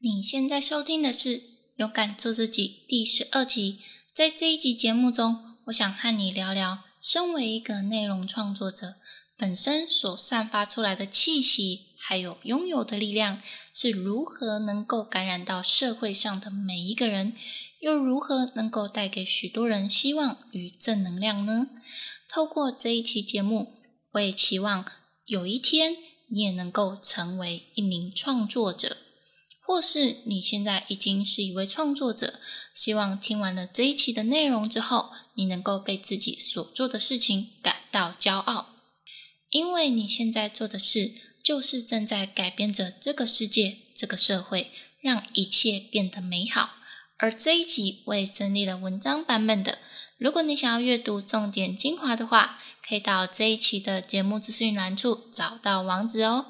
你现在收听的是《勇敢做自己》第十二集。在这一集节目中，我想和你聊聊，身为一个内容创作者，本身所散发出来的气息，还有拥有的力量，是如何能够感染到社会上的每一个人，又如何能够带给许多人希望与正能量呢？透过这一期节目，我也期望有一天你也能够成为一名创作者。或是你现在已经是一位创作者，希望听完了这一期的内容之后，你能够被自己所做的事情感到骄傲，因为你现在做的事就是正在改变着这个世界、这个社会，让一切变得美好。而这一集我也整理了文章版本的，如果你想要阅读重点精华的话，可以到这一期的节目资讯栏处找到网址哦。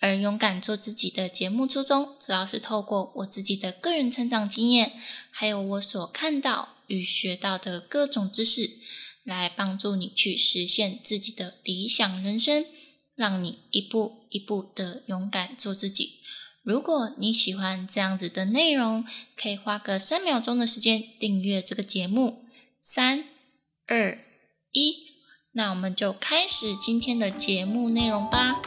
而勇敢做自己的节目初衷，主要是透过我自己的个人成长经验，还有我所看到与学到的各种知识，来帮助你去实现自己的理想人生，让你一步一步的勇敢做自己。如果你喜欢这样子的内容，可以花个三秒钟的时间订阅这个节目。三、二、一，那我们就开始今天的节目内容吧。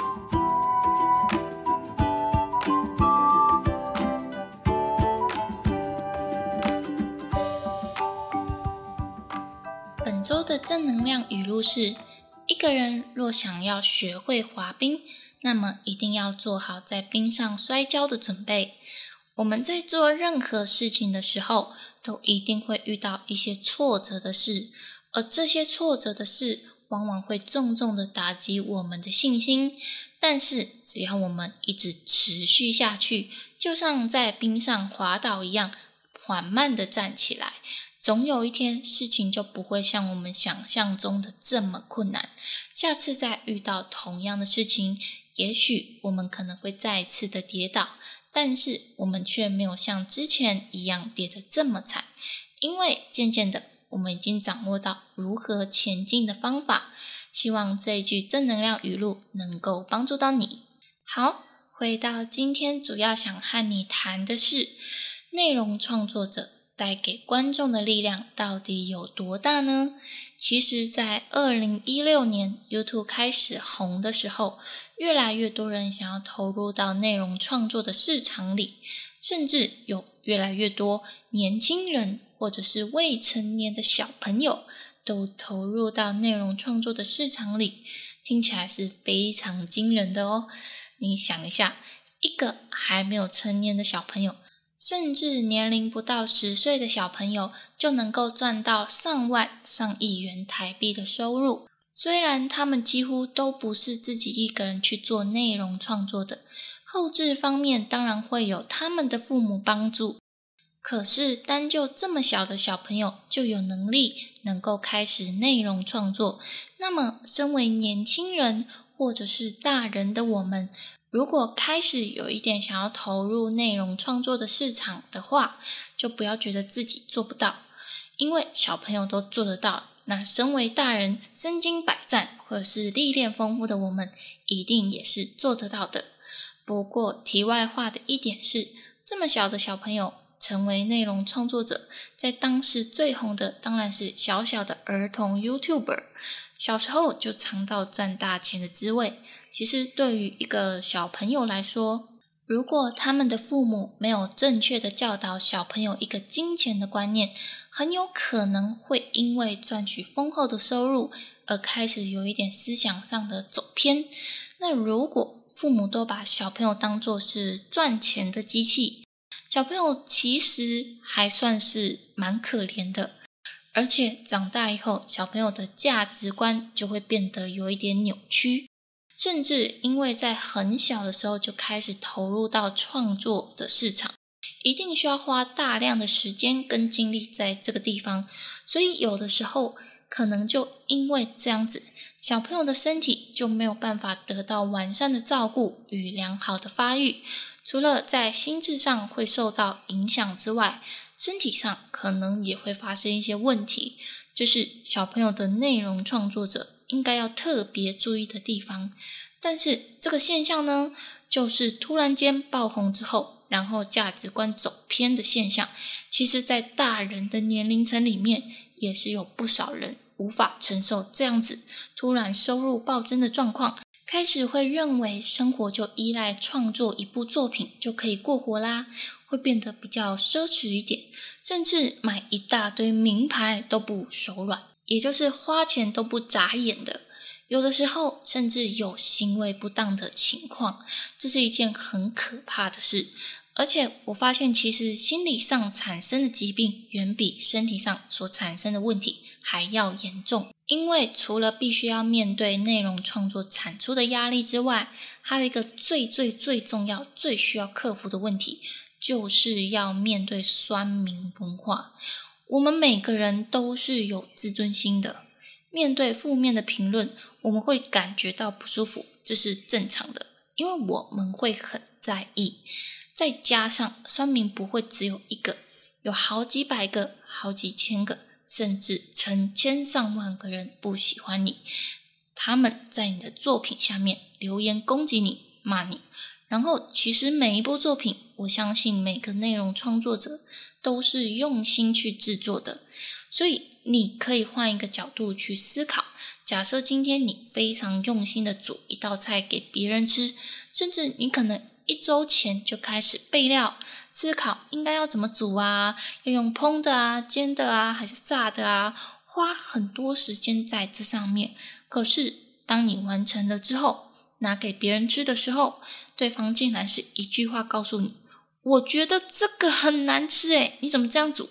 的正能量语录是：一个人若想要学会滑冰，那么一定要做好在冰上摔跤的准备。我们在做任何事情的时候，都一定会遇到一些挫折的事，而这些挫折的事，往往会重重的打击我们的信心。但是，只要我们一直持续下去，就像在冰上滑倒一样，缓慢的站起来。总有一天，事情就不会像我们想象中的这么困难。下次再遇到同样的事情，也许我们可能会再次的跌倒，但是我们却没有像之前一样跌得这么惨，因为渐渐的，我们已经掌握到如何前进的方法。希望这一句正能量语录能够帮助到你。好，回到今天主要想和你谈的是内容创作者。带给观众的力量到底有多大呢？其实，在二零一六年 YouTube 开始红的时候，越来越多人想要投入到内容创作的市场里，甚至有越来越多年轻人或者是未成年的小朋友都投入到内容创作的市场里，听起来是非常惊人的哦。你想一下，一个还没有成年的小朋友。甚至年龄不到十岁的小朋友就能够赚到上万、上亿元台币的收入。虽然他们几乎都不是自己一个人去做内容创作的，后置方面当然会有他们的父母帮助。可是单就这么小的小朋友就有能力能够开始内容创作，那么身为年轻人或者是大人的我们。如果开始有一点想要投入内容创作的市场的话，就不要觉得自己做不到，因为小朋友都做得到。那身为大人，身经百战或者是历练丰富的我们，一定也是做得到的。不过题外话的一点是，这么小的小朋友成为内容创作者，在当时最红的当然是小小的儿童 YouTuber，小时候就尝到赚大钱的滋味。其实，对于一个小朋友来说，如果他们的父母没有正确的教导小朋友一个金钱的观念，很有可能会因为赚取丰厚的收入而开始有一点思想上的走偏。那如果父母都把小朋友当作是赚钱的机器，小朋友其实还算是蛮可怜的。而且长大以后，小朋友的价值观就会变得有一点扭曲。甚至因为在很小的时候就开始投入到创作的市场，一定需要花大量的时间跟精力在这个地方，所以有的时候可能就因为这样子，小朋友的身体就没有办法得到完善的照顾与良好的发育，除了在心智上会受到影响之外，身体上可能也会发生一些问题，就是小朋友的内容创作者。应该要特别注意的地方，但是这个现象呢，就是突然间爆红之后，然后价值观走偏的现象，其实，在大人的年龄层里面，也是有不少人无法承受这样子突然收入暴增的状况，开始会认为生活就依赖创作一部作品就可以过活啦，会变得比较奢侈一点，甚至买一大堆名牌都不手软，也就是花钱都不眨眼的。有的时候甚至有行为不当的情况，这是一件很可怕的事。而且我发现，其实心理上产生的疾病远比身体上所产生的问题还要严重。因为除了必须要面对内容创作产出的压力之外，还有一个最最最重要、最需要克服的问题，就是要面对酸民文化。我们每个人都是有自尊心的。面对负面的评论，我们会感觉到不舒服，这是正常的，因为我们会很在意。再加上酸民不会只有一个，有好几百个、好几千个，甚至成千上万个人不喜欢你，他们在你的作品下面留言攻击你、骂你。然后，其实每一部作品，我相信每个内容创作者都是用心去制作的，所以。你可以换一个角度去思考。假设今天你非常用心的煮一道菜给别人吃，甚至你可能一周前就开始备料，思考应该要怎么煮啊，要用烹的啊、煎的啊，还是炸的啊，花很多时间在这上面。可是当你完成了之后，拿给别人吃的时候，对方竟然是一句话告诉你：“我觉得这个很难吃，诶，你怎么这样煮？”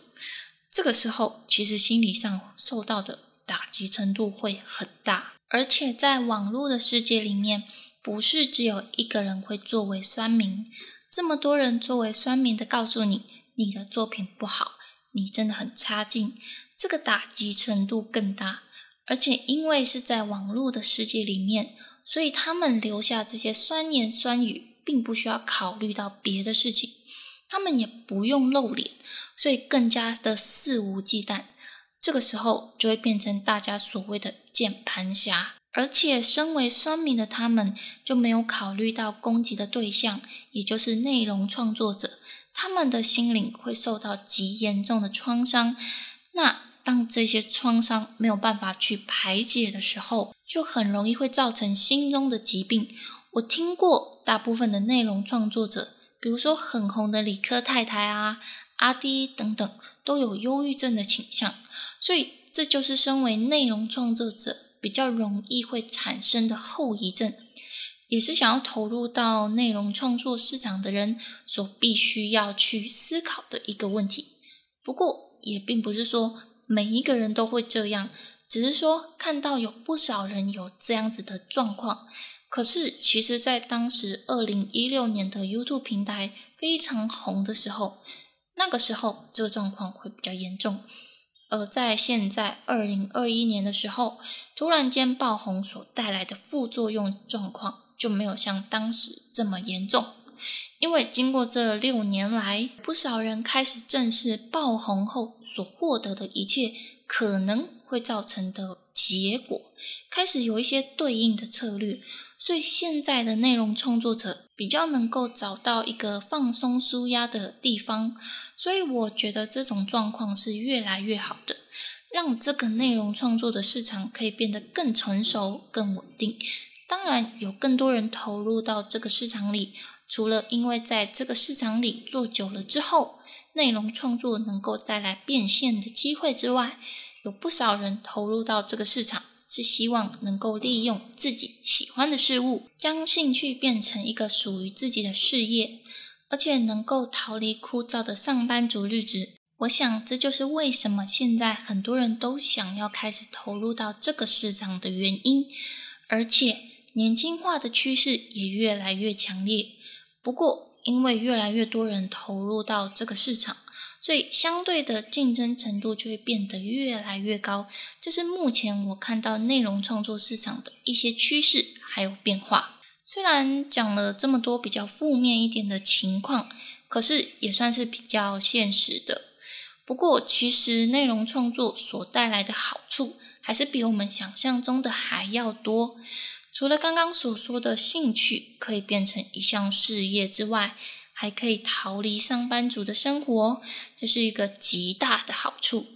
这个时候，其实心理上受到的打击程度会很大，而且在网络的世界里面，不是只有一个人会作为酸民，这么多人作为酸民的告诉你你的作品不好，你真的很差劲，这个打击程度更大。而且因为是在网络的世界里面，所以他们留下这些酸言酸语，并不需要考虑到别的事情，他们也不用露脸。所以更加的肆无忌惮，这个时候就会变成大家所谓的键盘侠。而且身为酸民的他们，就没有考虑到攻击的对象，也就是内容创作者，他们的心灵会受到极严重的创伤。那当这些创伤没有办法去排解的时候，就很容易会造成心中的疾病。我听过大部分的内容创作者，比如说很红的理科太太啊。阿迪等等都有忧郁症的倾向，所以这就是身为内容创作者比较容易会产生的后遗症，也是想要投入到内容创作市场的人所必须要去思考的一个问题。不过也并不是说每一个人都会这样，只是说看到有不少人有这样子的状况。可是其实，在当时二零一六年的 YouTube 平台非常红的时候。那个时候，这个状况会比较严重，而在现在二零二一年的时候，突然间爆红所带来的副作用状况就没有像当时这么严重，因为经过这六年来，不少人开始正视爆红后所获得的一切可能会造成的结果，开始有一些对应的策略。所以现在的内容创作者比较能够找到一个放松舒压的地方，所以我觉得这种状况是越来越好的，让这个内容创作的市场可以变得更成熟、更稳定。当然，有更多人投入到这个市场里，除了因为在这个市场里做久了之后，内容创作能够带来变现的机会之外，有不少人投入到这个市场。是希望能够利用自己喜欢的事物，将兴趣变成一个属于自己的事业，而且能够逃离枯燥的上班族日子。我想，这就是为什么现在很多人都想要开始投入到这个市场的原因。而且，年轻化的趋势也越来越强烈。不过，因为越来越多人投入到这个市场。所以，相对的竞争程度就会变得越来越高。这是目前我看到内容创作市场的一些趋势还有变化。虽然讲了这么多比较负面一点的情况，可是也算是比较现实的。不过，其实内容创作所带来的好处，还是比我们想象中的还要多。除了刚刚所说的兴趣可以变成一项事业之外，还可以逃离上班族的生活，这是一个极大的好处。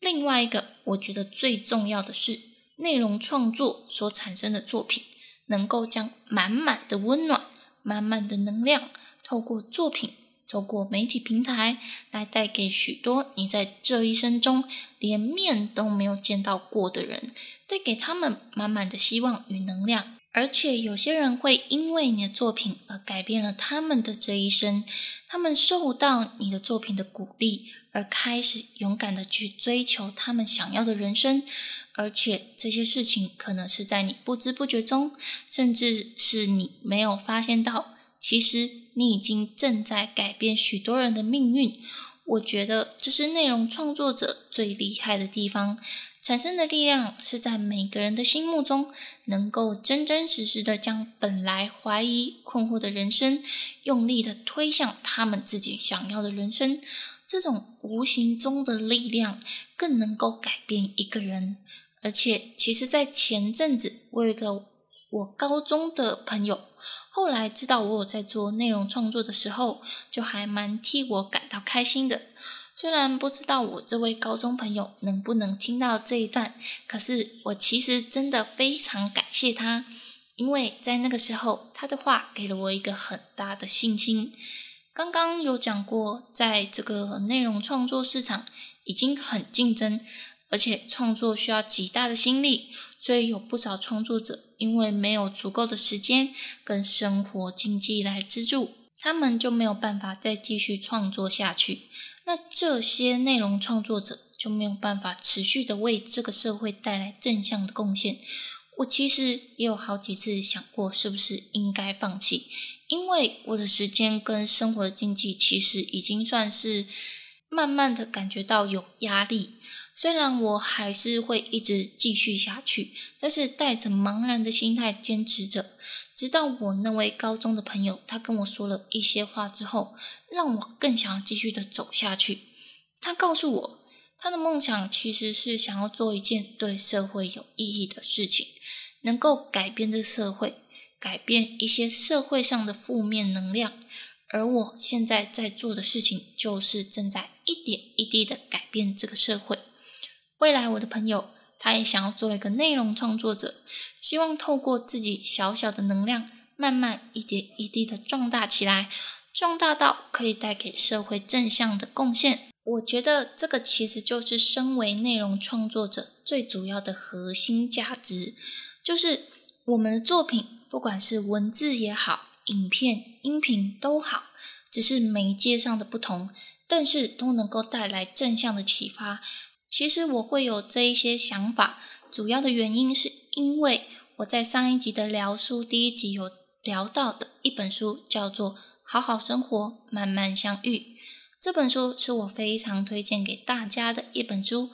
另外一个，我觉得最重要的是，内容创作所产生的作品，能够将满满的温暖、满满的能量，透过作品、透过媒体平台，来带给许多你在这一生中连面都没有见到过的人，带给他们满满的希望与能量。而且有些人会因为你的作品而改变了他们的这一生，他们受到你的作品的鼓励，而开始勇敢的去追求他们想要的人生。而且这些事情可能是在你不知不觉中，甚至是你没有发现到，其实你已经正在改变许多人的命运。我觉得这是内容创作者最厉害的地方。产生的力量是在每个人的心目中，能够真真实实的将本来怀疑、困惑的人生，用力的推向他们自己想要的人生。这种无形中的力量，更能够改变一个人。而且，其实，在前阵子，我有一个我高中的朋友，后来知道我有在做内容创作的时候，就还蛮替我感到开心的。虽然不知道我这位高中朋友能不能听到这一段，可是我其实真的非常感谢他，因为在那个时候，他的话给了我一个很大的信心。刚刚有讲过，在这个内容创作市场已经很竞争，而且创作需要极大的心力，所以有不少创作者因为没有足够的时间跟生活经济来资助，他们就没有办法再继续创作下去。那这些内容创作者就没有办法持续的为这个社会带来正向的贡献。我其实也有好几次想过，是不是应该放弃，因为我的时间跟生活的经济其实已经算是慢慢的感觉到有压力。虽然我还是会一直继续下去，但是带着茫然的心态坚持着。直到我那位高中的朋友，他跟我说了一些话之后，让我更想要继续的走下去。他告诉我，他的梦想其实是想要做一件对社会有意义的事情，能够改变这社会，改变一些社会上的负面能量。而我现在在做的事情，就是正在一点一滴的改变这个社会。未来，我的朋友。他也想要做一个内容创作者，希望透过自己小小的能量，慢慢一点一滴的壮大起来，壮大到可以带给社会正向的贡献。我觉得这个其实就是身为内容创作者最主要的核心价值，就是我们的作品，不管是文字也好，影片、音频都好，只是媒介上的不同，但是都能够带来正向的启发。其实我会有这一些想法，主要的原因是因为我在上一集的聊书第一集有聊到的一本书，叫做《好好生活，慢慢相遇》。这本书是我非常推荐给大家的一本书。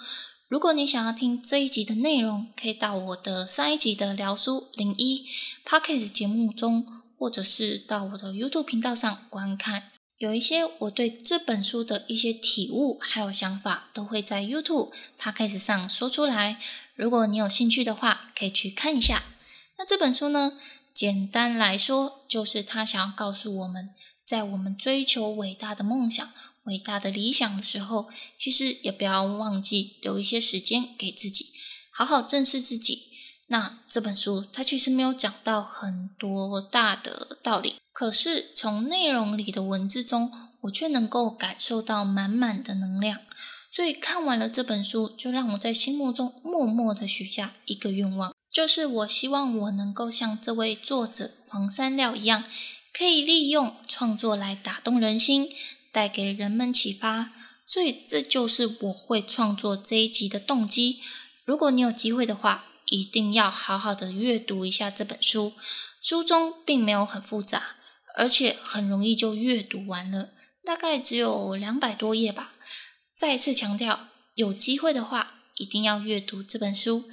如果你想要听这一集的内容，可以到我的上一集的聊书零一 Podcast 节目中，或者是到我的 YouTube 频道上观看。有一些我对这本书的一些体悟还有想法，都会在 YouTube Podcast 上说出来。如果你有兴趣的话，可以去看一下。那这本书呢，简单来说，就是他想要告诉我们，在我们追求伟大的梦想、伟大的理想的时候，其实也不要忘记留一些时间给自己，好好正视自己。那这本书它其实没有讲到很多大的道理。可是从内容里的文字中，我却能够感受到满满的能量。所以看完了这本书，就让我在心目中默默的许下一个愿望，就是我希望我能够像这位作者黄山料一样，可以利用创作来打动人心，带给人们启发。所以这就是我会创作这一集的动机。如果你有机会的话，一定要好好的阅读一下这本书。书中并没有很复杂。而且很容易就阅读完了，大概只有两百多页吧。再次强调，有机会的话一定要阅读这本书。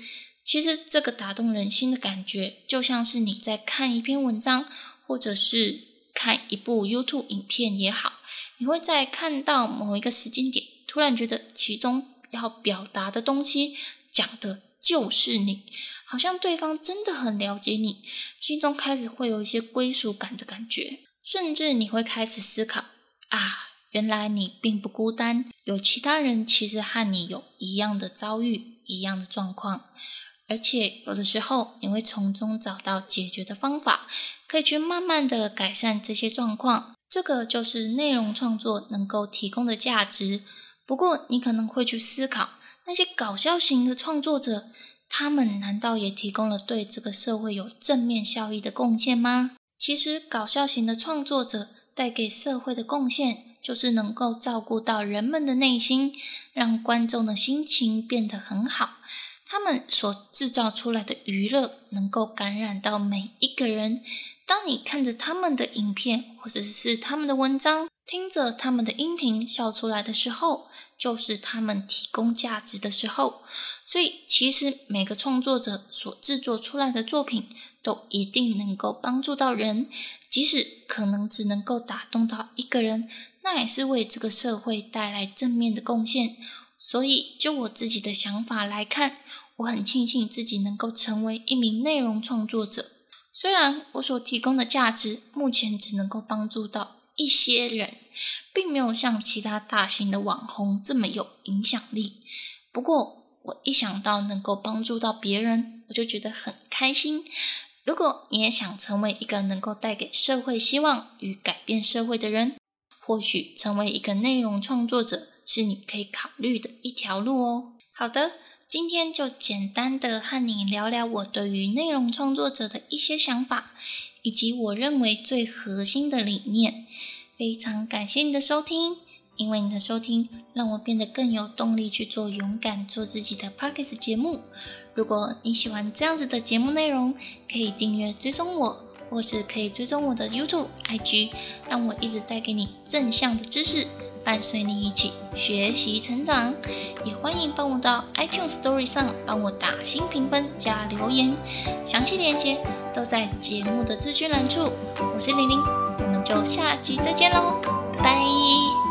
其实这个打动人心的感觉，就像是你在看一篇文章，或者是看一部 YouTube 影片也好，你会在看到某一个时间点，突然觉得其中要表达的东西讲的就是你。好像对方真的很了解你，心中开始会有一些归属感的感觉。甚至你会开始思考啊，原来你并不孤单，有其他人其实和你有一样的遭遇、一样的状况，而且有的时候你会从中找到解决的方法，可以去慢慢的改善这些状况。这个就是内容创作能够提供的价值。不过你可能会去思考，那些搞笑型的创作者，他们难道也提供了对这个社会有正面效益的贡献吗？其实，搞笑型的创作者带给社会的贡献，就是能够照顾到人们的内心，让观众的心情变得很好。他们所制造出来的娱乐，能够感染到每一个人。当你看着他们的影片，或者是他们的文章，听着他们的音频笑出来的时候，就是他们提供价值的时候。所以，其实每个创作者所制作出来的作品，都一定能够帮助到人，即使可能只能够打动到一个人，那也是为这个社会带来正面的贡献。所以，就我自己的想法来看，我很庆幸自己能够成为一名内容创作者。虽然我所提供的价值目前只能够帮助到一些人，并没有像其他大型的网红这么有影响力。不过，我一想到能够帮助到别人，我就觉得很开心。如果你也想成为一个能够带给社会希望与改变社会的人，或许成为一个内容创作者是你可以考虑的一条路哦。好的。今天就简单的和你聊聊我对于内容创作者的一些想法，以及我认为最核心的理念。非常感谢你的收听，因为你的收听让我变得更有动力去做勇敢做自己的 p o c k e t 节目。如果你喜欢这样子的节目内容，可以订阅追踪我，或是可以追踪我的 YouTube、IG，让我一直带给你正向的知识。伴随你一起学习成长，也欢迎帮我到 iTunes Story 上帮我打新评分加留言，详细链接都在节目的资讯栏处。我是玲玲，我们就下期再见喽，拜拜。